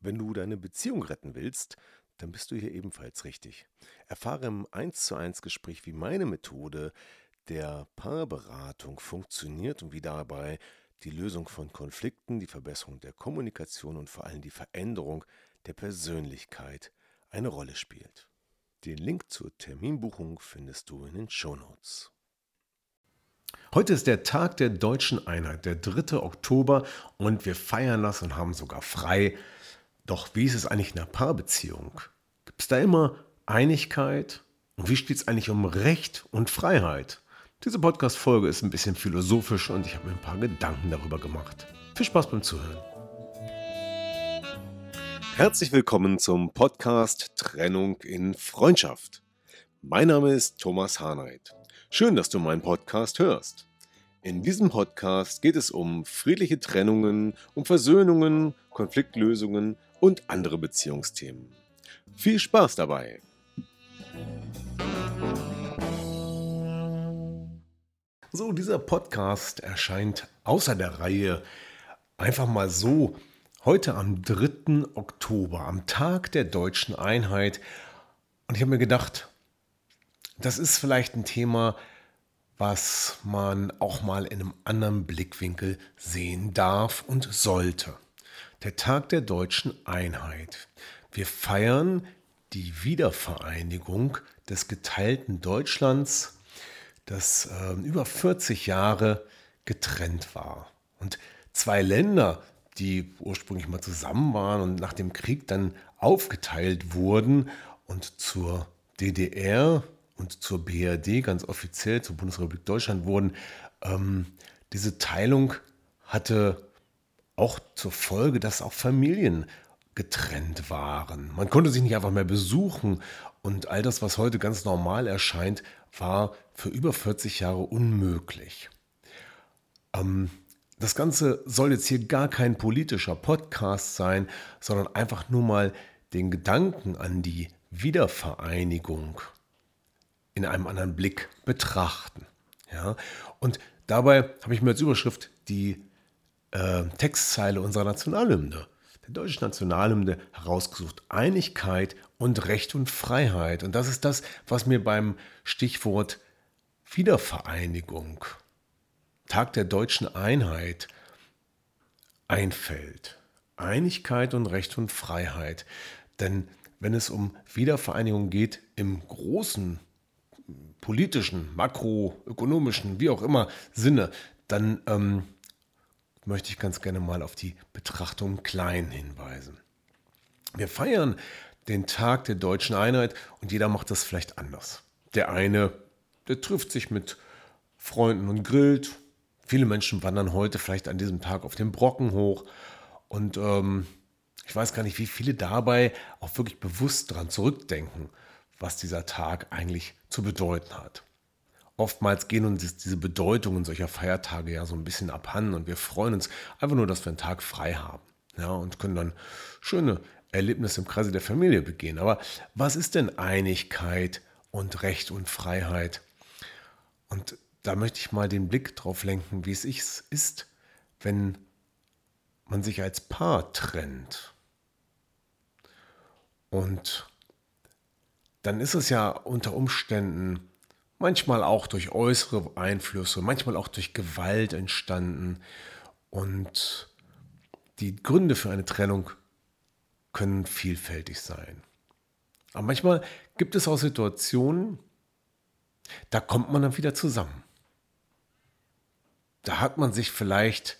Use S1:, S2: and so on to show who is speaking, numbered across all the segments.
S1: Wenn du deine Beziehung retten willst, dann bist du hier ebenfalls richtig. Erfahre im 1 zu 1 Gespräch, wie meine Methode der Paarberatung funktioniert und wie dabei die Lösung von Konflikten, die Verbesserung der Kommunikation und vor allem die Veränderung der Persönlichkeit eine Rolle spielt. Den Link zur Terminbuchung findest du in den Shownotes. Heute ist der Tag der deutschen Einheit, der 3. Oktober und wir feiern das und haben sogar frei. Doch wie ist es eigentlich in einer Paarbeziehung? Gibt es da immer Einigkeit? Und wie steht es eigentlich um Recht und Freiheit? Diese Podcast-Folge ist ein bisschen philosophisch und ich habe mir ein paar Gedanken darüber gemacht. Viel Spaß beim Zuhören. Herzlich willkommen zum Podcast Trennung in Freundschaft. Mein Name ist Thomas Hahnreit. Schön, dass du meinen Podcast hörst. In diesem Podcast geht es um friedliche Trennungen, um Versöhnungen, Konfliktlösungen und andere Beziehungsthemen. Viel Spaß dabei! So, dieser Podcast erscheint außer der Reihe einfach mal so heute am 3. Oktober, am Tag der deutschen Einheit. Und ich habe mir gedacht, das ist vielleicht ein Thema, was man auch mal in einem anderen Blickwinkel sehen darf und sollte der Tag der deutschen Einheit. Wir feiern die Wiedervereinigung des geteilten Deutschlands, das äh, über 40 Jahre getrennt war. Und zwei Länder, die ursprünglich mal zusammen waren und nach dem Krieg dann aufgeteilt wurden und zur DDR und zur BRD ganz offiziell, zur Bundesrepublik Deutschland wurden, ähm, diese Teilung hatte auch zur Folge, dass auch Familien getrennt waren. Man konnte sich nicht einfach mehr besuchen und all das, was heute ganz normal erscheint, war für über 40 Jahre unmöglich. Ähm, das Ganze soll jetzt hier gar kein politischer Podcast sein, sondern einfach nur mal den Gedanken an die Wiedervereinigung in einem anderen Blick betrachten. Ja? Und dabei habe ich mir als Überschrift die äh, Textzeile unserer Nationalhymne, der deutschen Nationalhymne, herausgesucht. Einigkeit und Recht und Freiheit. Und das ist das, was mir beim Stichwort Wiedervereinigung, Tag der deutschen Einheit einfällt. Einigkeit und Recht und Freiheit. Denn wenn es um Wiedervereinigung geht im großen politischen, makroökonomischen, wie auch immer Sinne, dann ähm, möchte ich ganz gerne mal auf die Betrachtung klein hinweisen. Wir feiern den Tag der deutschen Einheit und jeder macht das vielleicht anders. Der eine, der trifft sich mit Freunden und grillt. Viele Menschen wandern heute vielleicht an diesem Tag auf den Brocken hoch und ähm, ich weiß gar nicht, wie viele dabei auch wirklich bewusst daran zurückdenken, was dieser Tag eigentlich zu bedeuten hat oftmals gehen uns diese Bedeutungen solcher Feiertage ja so ein bisschen abhanden und wir freuen uns einfach nur, dass wir einen Tag frei haben. Ja, und können dann schöne Erlebnisse im Kreise der Familie begehen. Aber was ist denn Einigkeit und Recht und Freiheit? Und da möchte ich mal den Blick drauf lenken, wie es ist, wenn man sich als Paar trennt. Und dann ist es ja unter Umständen manchmal auch durch äußere Einflüsse, manchmal auch durch Gewalt entstanden. Und die Gründe für eine Trennung können vielfältig sein. Aber manchmal gibt es auch Situationen, da kommt man dann wieder zusammen. Da hat man sich vielleicht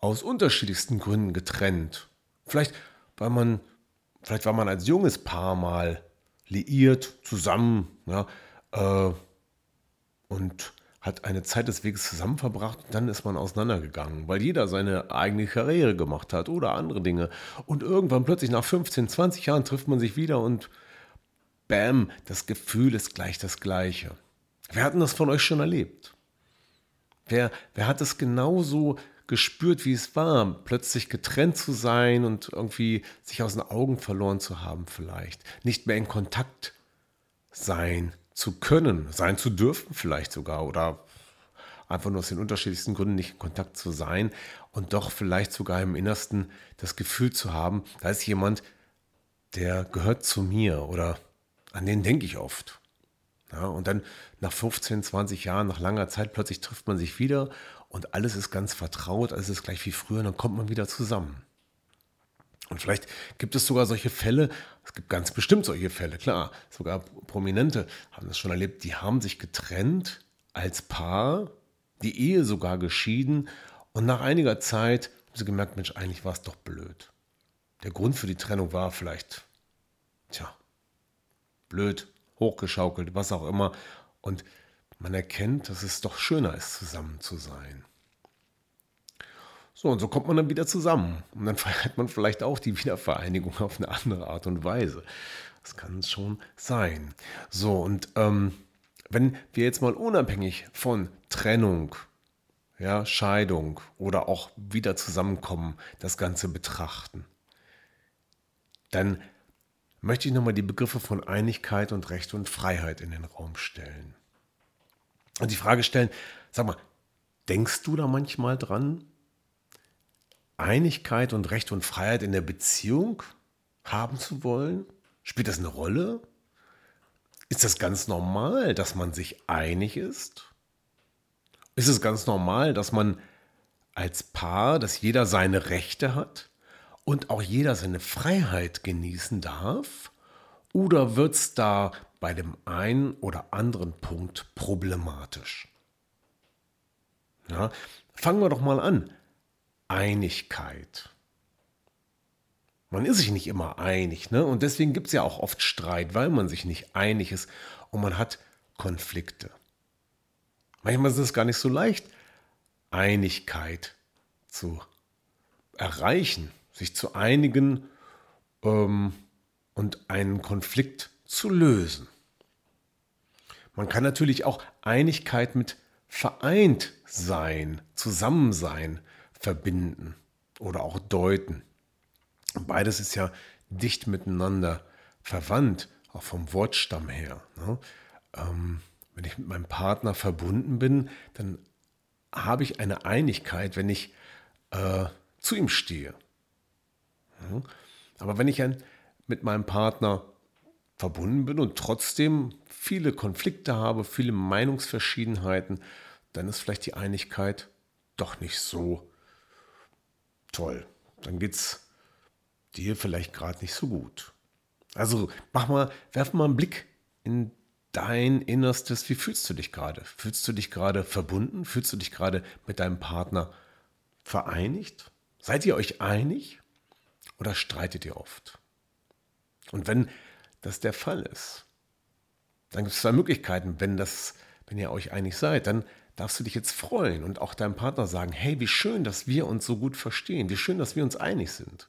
S1: aus unterschiedlichsten Gründen getrennt. Vielleicht, weil man, vielleicht war man als junges Paar mal liiert, zusammen, ja, äh, und hat eine Zeit des Weges zusammen verbracht dann ist man auseinandergegangen, weil jeder seine eigene Karriere gemacht hat oder andere Dinge. Und irgendwann plötzlich nach 15, 20 Jahren trifft man sich wieder und bam, das Gefühl ist gleich das gleiche. Wer hat denn das von euch schon erlebt? Wer, wer hat es genauso gespürt, wie es war, plötzlich getrennt zu sein und irgendwie sich aus den Augen verloren zu haben vielleicht, nicht mehr in Kontakt sein zu können, sein zu dürfen vielleicht sogar oder einfach nur aus den unterschiedlichsten Gründen nicht in Kontakt zu sein und doch vielleicht sogar im Innersten das Gefühl zu haben, da ist jemand, der gehört zu mir oder an den denke ich oft. Ja, und dann nach 15, 20 Jahren, nach langer Zeit, plötzlich trifft man sich wieder und alles ist ganz vertraut, alles ist gleich wie früher und dann kommt man wieder zusammen. Und vielleicht gibt es sogar solche Fälle, es gibt ganz bestimmt solche Fälle, klar, sogar Prominente haben das schon erlebt, die haben sich getrennt als Paar, die Ehe sogar geschieden und nach einiger Zeit haben sie gemerkt, Mensch, eigentlich war es doch blöd. Der Grund für die Trennung war vielleicht, tja, blöd, hochgeschaukelt, was auch immer. Und man erkennt, dass es doch schöner ist, zusammen zu sein. So, und so kommt man dann wieder zusammen. Und dann feiert man vielleicht auch die Wiedervereinigung auf eine andere Art und Weise. Das kann schon sein. So, und ähm, wenn wir jetzt mal unabhängig von Trennung, ja, Scheidung oder auch wieder zusammenkommen, das Ganze betrachten, dann möchte ich nochmal die Begriffe von Einigkeit und Recht und Freiheit in den Raum stellen. Und die Frage stellen, sag mal, denkst du da manchmal dran, Einigkeit und Recht und Freiheit in der Beziehung haben zu wollen? Spielt das eine Rolle? Ist das ganz normal, dass man sich einig ist? Ist es ganz normal, dass man als Paar, dass jeder seine Rechte hat? und auch jeder seine Freiheit genießen darf? Oder wird es da bei dem einen oder anderen Punkt problematisch? Ja, fangen wir doch mal an. Einigkeit. Man ist sich nicht immer einig, ne? Und deswegen gibt es ja auch oft Streit, weil man sich nicht einig ist und man hat Konflikte. Manchmal ist es gar nicht so leicht, Einigkeit zu erreichen sich zu einigen ähm, und einen Konflikt zu lösen. Man kann natürlich auch Einigkeit mit vereint sein, Zusammensein verbinden oder auch deuten. Beides ist ja dicht miteinander verwandt, auch vom Wortstamm her. Ne? Ähm, wenn ich mit meinem Partner verbunden bin, dann habe ich eine Einigkeit, wenn ich äh, zu ihm stehe. Aber wenn ich mit meinem Partner verbunden bin und trotzdem viele Konflikte habe, viele Meinungsverschiedenheiten, dann ist vielleicht die Einigkeit doch nicht so toll. Dann geht es dir vielleicht gerade nicht so gut. Also mach mal, werf mal einen Blick in dein Innerstes. Wie fühlst du dich gerade? Fühlst du dich gerade verbunden? Fühlst du dich gerade mit deinem Partner vereinigt? Seid ihr euch einig? Oder streitet ihr oft? Und wenn das der Fall ist, dann gibt es zwei Möglichkeiten. Wenn, das, wenn ihr euch einig seid, dann darfst du dich jetzt freuen und auch deinem Partner sagen, hey, wie schön, dass wir uns so gut verstehen, wie schön, dass wir uns einig sind.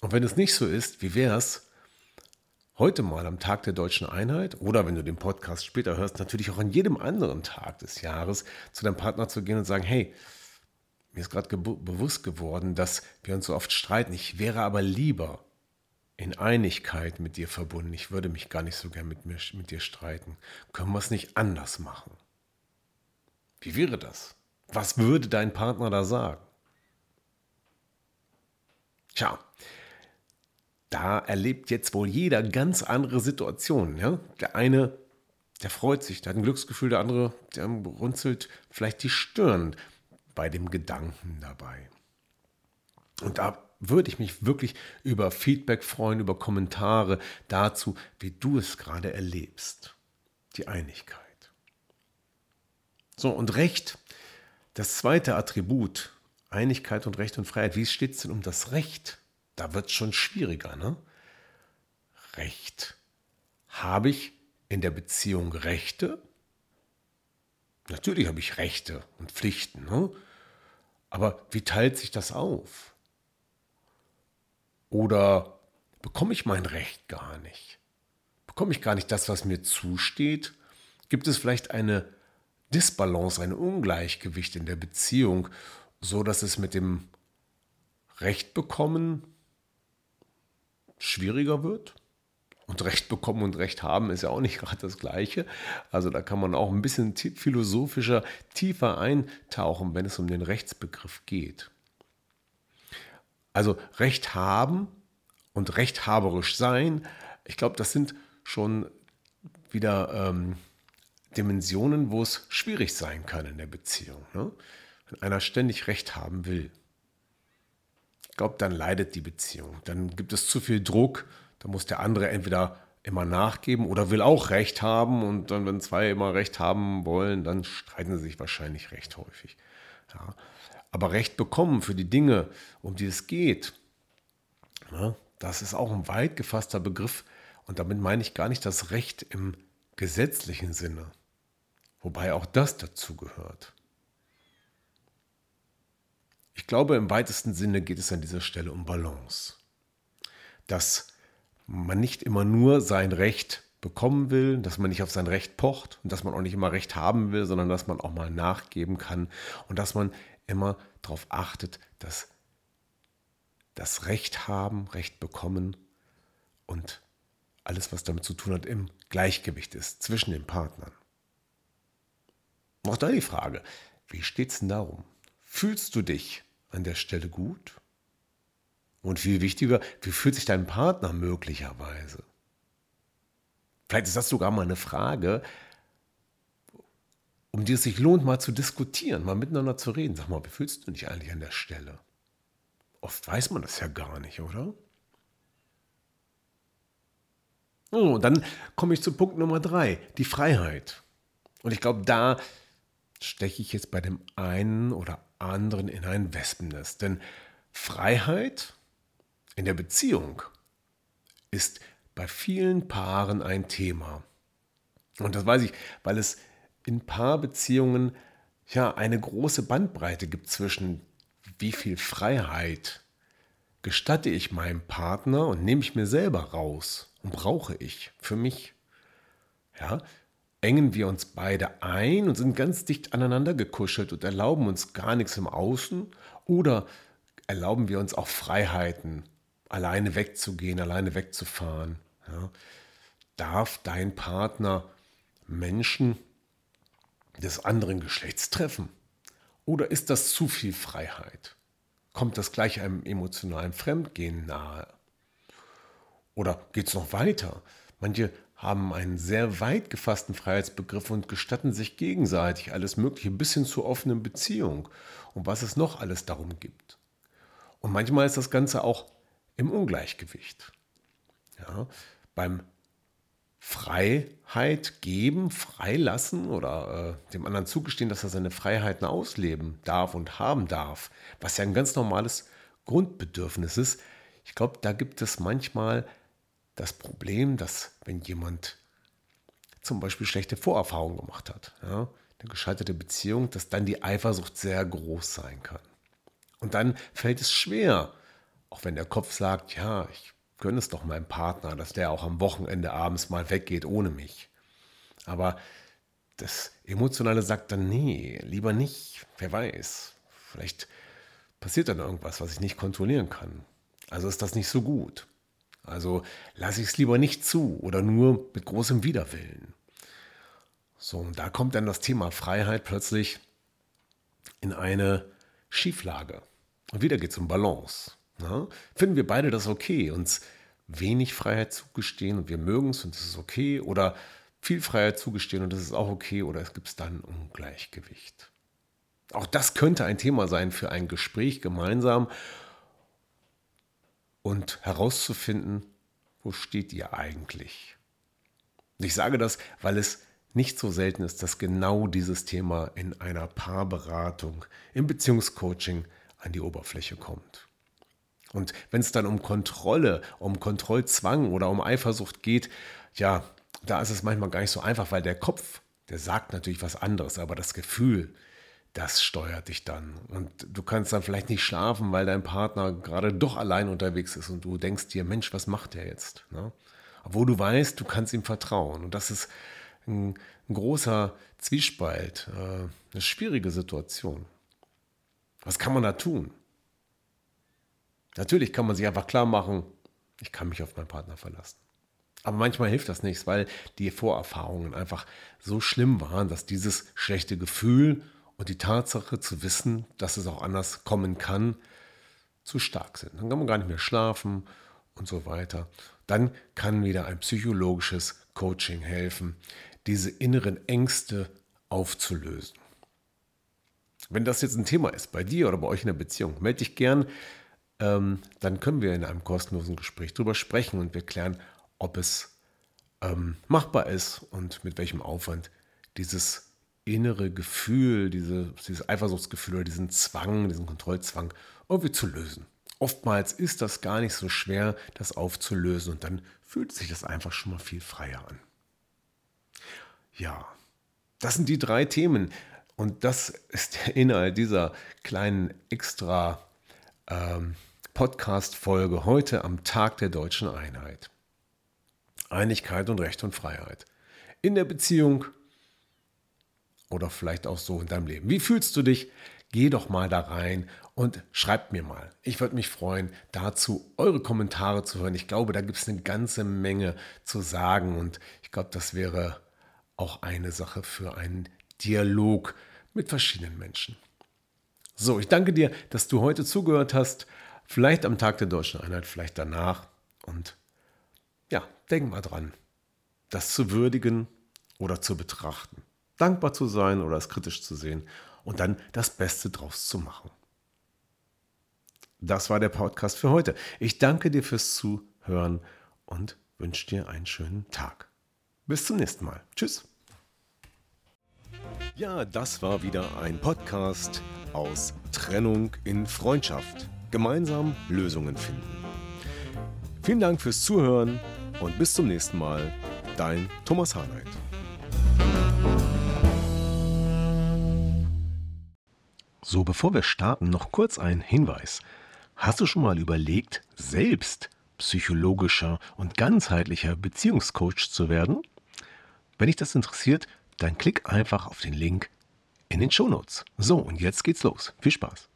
S1: Und wenn es nicht so ist, wie wäre es, heute mal am Tag der deutschen Einheit oder wenn du den Podcast später hörst, natürlich auch an jedem anderen Tag des Jahres zu deinem Partner zu gehen und sagen, hey, mir ist gerade bewusst geworden, dass wir uns so oft streiten. Ich wäre aber lieber in Einigkeit mit dir verbunden. Ich würde mich gar nicht so gern mit, mir, mit dir streiten. Können wir es nicht anders machen? Wie wäre das? Was würde dein Partner da sagen? Tja, da erlebt jetzt wohl jeder ganz andere Situationen. Ja? Der eine, der freut sich, der hat ein Glücksgefühl, der andere, der runzelt vielleicht die Stirn bei dem Gedanken dabei. Und da würde ich mich wirklich über Feedback freuen, über Kommentare dazu, wie du es gerade erlebst. Die Einigkeit. So, und Recht, das zweite Attribut, Einigkeit und Recht und Freiheit. Wie steht es denn um das Recht? Da wird es schon schwieriger, ne? Recht. Habe ich in der Beziehung Rechte? Natürlich habe ich Rechte und Pflichten, ne? aber wie teilt sich das auf? Oder bekomme ich mein Recht gar nicht? Bekomme ich gar nicht das, was mir zusteht? Gibt es vielleicht eine Disbalance, ein Ungleichgewicht in der Beziehung, so dass es mit dem Recht bekommen schwieriger wird? Und Recht bekommen und Recht haben ist ja auch nicht gerade das Gleiche. Also da kann man auch ein bisschen philosophischer, tiefer eintauchen, wenn es um den Rechtsbegriff geht. Also Recht haben und rechthaberisch sein, ich glaube, das sind schon wieder ähm, Dimensionen, wo es schwierig sein kann in der Beziehung. Ne? Wenn einer ständig Recht haben will. Ich glaube, dann leidet die Beziehung. Dann gibt es zu viel Druck. Da muss der andere entweder immer nachgeben oder will auch Recht haben. Und dann, wenn zwei immer Recht haben wollen, dann streiten sie sich wahrscheinlich recht häufig. Ja. Aber Recht bekommen für die Dinge, um die es geht, ne, das ist auch ein weit gefasster Begriff. Und damit meine ich gar nicht das Recht im gesetzlichen Sinne, wobei auch das dazu gehört. Ich glaube, im weitesten Sinne geht es an dieser Stelle um Balance. Dass man nicht immer nur sein Recht bekommen will, dass man nicht auf sein Recht pocht und dass man auch nicht immer Recht haben will, sondern dass man auch mal nachgeben kann und dass man immer darauf achtet, dass das Recht haben, Recht bekommen und alles, was damit zu tun hat, im Gleichgewicht ist zwischen den Partnern. Auch da die Frage, wie steht es denn darum? Fühlst du dich an der Stelle gut? Und viel wichtiger, wie fühlt sich dein Partner möglicherweise? Vielleicht ist das sogar mal eine Frage, um die es sich lohnt, mal zu diskutieren, mal miteinander zu reden. Sag mal, wie fühlst du dich eigentlich an der Stelle? Oft weiß man das ja gar nicht, oder? Und dann komme ich zu Punkt Nummer drei, die Freiheit. Und ich glaube, da steche ich jetzt bei dem einen oder anderen in ein Wespennest. Denn Freiheit in der Beziehung ist bei vielen Paaren ein Thema. Und das weiß ich, weil es in Paarbeziehungen ja eine große Bandbreite gibt zwischen wie viel Freiheit gestatte ich meinem Partner und nehme ich mir selber raus und brauche ich für mich. Ja, engen wir uns beide ein und sind ganz dicht aneinander gekuschelt und erlauben uns gar nichts im Außen oder erlauben wir uns auch Freiheiten, alleine wegzugehen, alleine wegzufahren. Ja. Darf dein Partner Menschen des anderen Geschlechts treffen? Oder ist das zu viel Freiheit? Kommt das gleich einem emotionalen Fremdgehen nahe? Oder geht es noch weiter? Manche haben einen sehr weit gefassten Freiheitsbegriff und gestatten sich gegenseitig alles Mögliche bis hin zur offenen Beziehung und was es noch alles darum gibt. Und manchmal ist das Ganze auch im Ungleichgewicht. Ja, beim Freiheit geben, freilassen oder äh, dem anderen zugestehen, dass er seine Freiheiten ausleben darf und haben darf, was ja ein ganz normales Grundbedürfnis ist. Ich glaube, da gibt es manchmal das Problem, dass wenn jemand zum Beispiel schlechte Vorerfahrungen gemacht hat, ja, eine gescheiterte Beziehung, dass dann die Eifersucht sehr groß sein kann. Und dann fällt es schwer, auch wenn der Kopf sagt, ja, ich gönne es doch meinem Partner, dass der auch am Wochenende abends mal weggeht ohne mich. Aber das Emotionale sagt dann, nee, lieber nicht, wer weiß. Vielleicht passiert dann irgendwas, was ich nicht kontrollieren kann. Also ist das nicht so gut. Also lasse ich es lieber nicht zu oder nur mit großem Widerwillen. So, und da kommt dann das Thema Freiheit plötzlich in eine Schieflage. Und wieder geht es um Balance. Na? Finden wir beide das okay, uns wenig Freiheit zugestehen und wir mögen es und es ist okay oder viel Freiheit zugestehen und es ist auch okay oder es gibt dann Ungleichgewicht. Auch das könnte ein Thema sein für ein Gespräch gemeinsam und herauszufinden, wo steht ihr eigentlich? Ich sage das, weil es nicht so selten ist, dass genau dieses Thema in einer Paarberatung, im Beziehungscoaching an die Oberfläche kommt. Und wenn es dann um Kontrolle, um Kontrollzwang oder um Eifersucht geht, ja, da ist es manchmal gar nicht so einfach, weil der Kopf, der sagt natürlich was anderes, aber das Gefühl, das steuert dich dann. Und du kannst dann vielleicht nicht schlafen, weil dein Partner gerade doch allein unterwegs ist und du denkst dir, Mensch, was macht der jetzt? Ne? Obwohl du weißt, du kannst ihm vertrauen. Und das ist ein, ein großer Zwiespalt, äh, eine schwierige Situation. Was kann man da tun? Natürlich kann man sich einfach klar machen, ich kann mich auf meinen Partner verlassen. Aber manchmal hilft das nichts, weil die Vorerfahrungen einfach so schlimm waren, dass dieses schlechte Gefühl und die Tatsache zu wissen, dass es auch anders kommen kann, zu stark sind. Dann kann man gar nicht mehr schlafen und so weiter. Dann kann wieder ein psychologisches Coaching helfen, diese inneren Ängste aufzulösen. Wenn das jetzt ein Thema ist, bei dir oder bei euch in der Beziehung, melde dich gern. Ähm, dann können wir in einem kostenlosen Gespräch darüber sprechen und wir klären, ob es ähm, machbar ist und mit welchem Aufwand dieses innere Gefühl, diese, dieses Eifersuchtsgefühl oder diesen Zwang, diesen Kontrollzwang irgendwie zu lösen. Oftmals ist das gar nicht so schwer, das aufzulösen und dann fühlt sich das einfach schon mal viel freier an. Ja, das sind die drei Themen und das ist der Inhalt dieser kleinen extra ähm, Podcast-Folge heute am Tag der deutschen Einheit. Einigkeit und Recht und Freiheit. In der Beziehung oder vielleicht auch so in deinem Leben. Wie fühlst du dich? Geh doch mal da rein und schreibt mir mal. Ich würde mich freuen, dazu eure Kommentare zu hören. Ich glaube, da gibt es eine ganze Menge zu sagen und ich glaube, das wäre auch eine Sache für einen Dialog mit verschiedenen Menschen. So, ich danke dir, dass du heute zugehört hast. Vielleicht am Tag der deutschen Einheit, vielleicht danach. Und ja, denk mal dran, das zu würdigen oder zu betrachten. Dankbar zu sein oder es kritisch zu sehen und dann das Beste draus zu machen. Das war der Podcast für heute. Ich danke dir fürs Zuhören und wünsche dir einen schönen Tag. Bis zum nächsten Mal. Tschüss. Ja, das war wieder ein Podcast aus Trennung in Freundschaft. Gemeinsam Lösungen finden. Vielen Dank fürs Zuhören und bis zum nächsten Mal. Dein Thomas Harnight. So, bevor wir starten, noch kurz ein Hinweis. Hast du schon mal überlegt, selbst psychologischer und ganzheitlicher Beziehungscoach zu werden? Wenn dich das interessiert, dann klick einfach auf den Link in den Shownotes. So, und jetzt geht's los. Viel Spaß.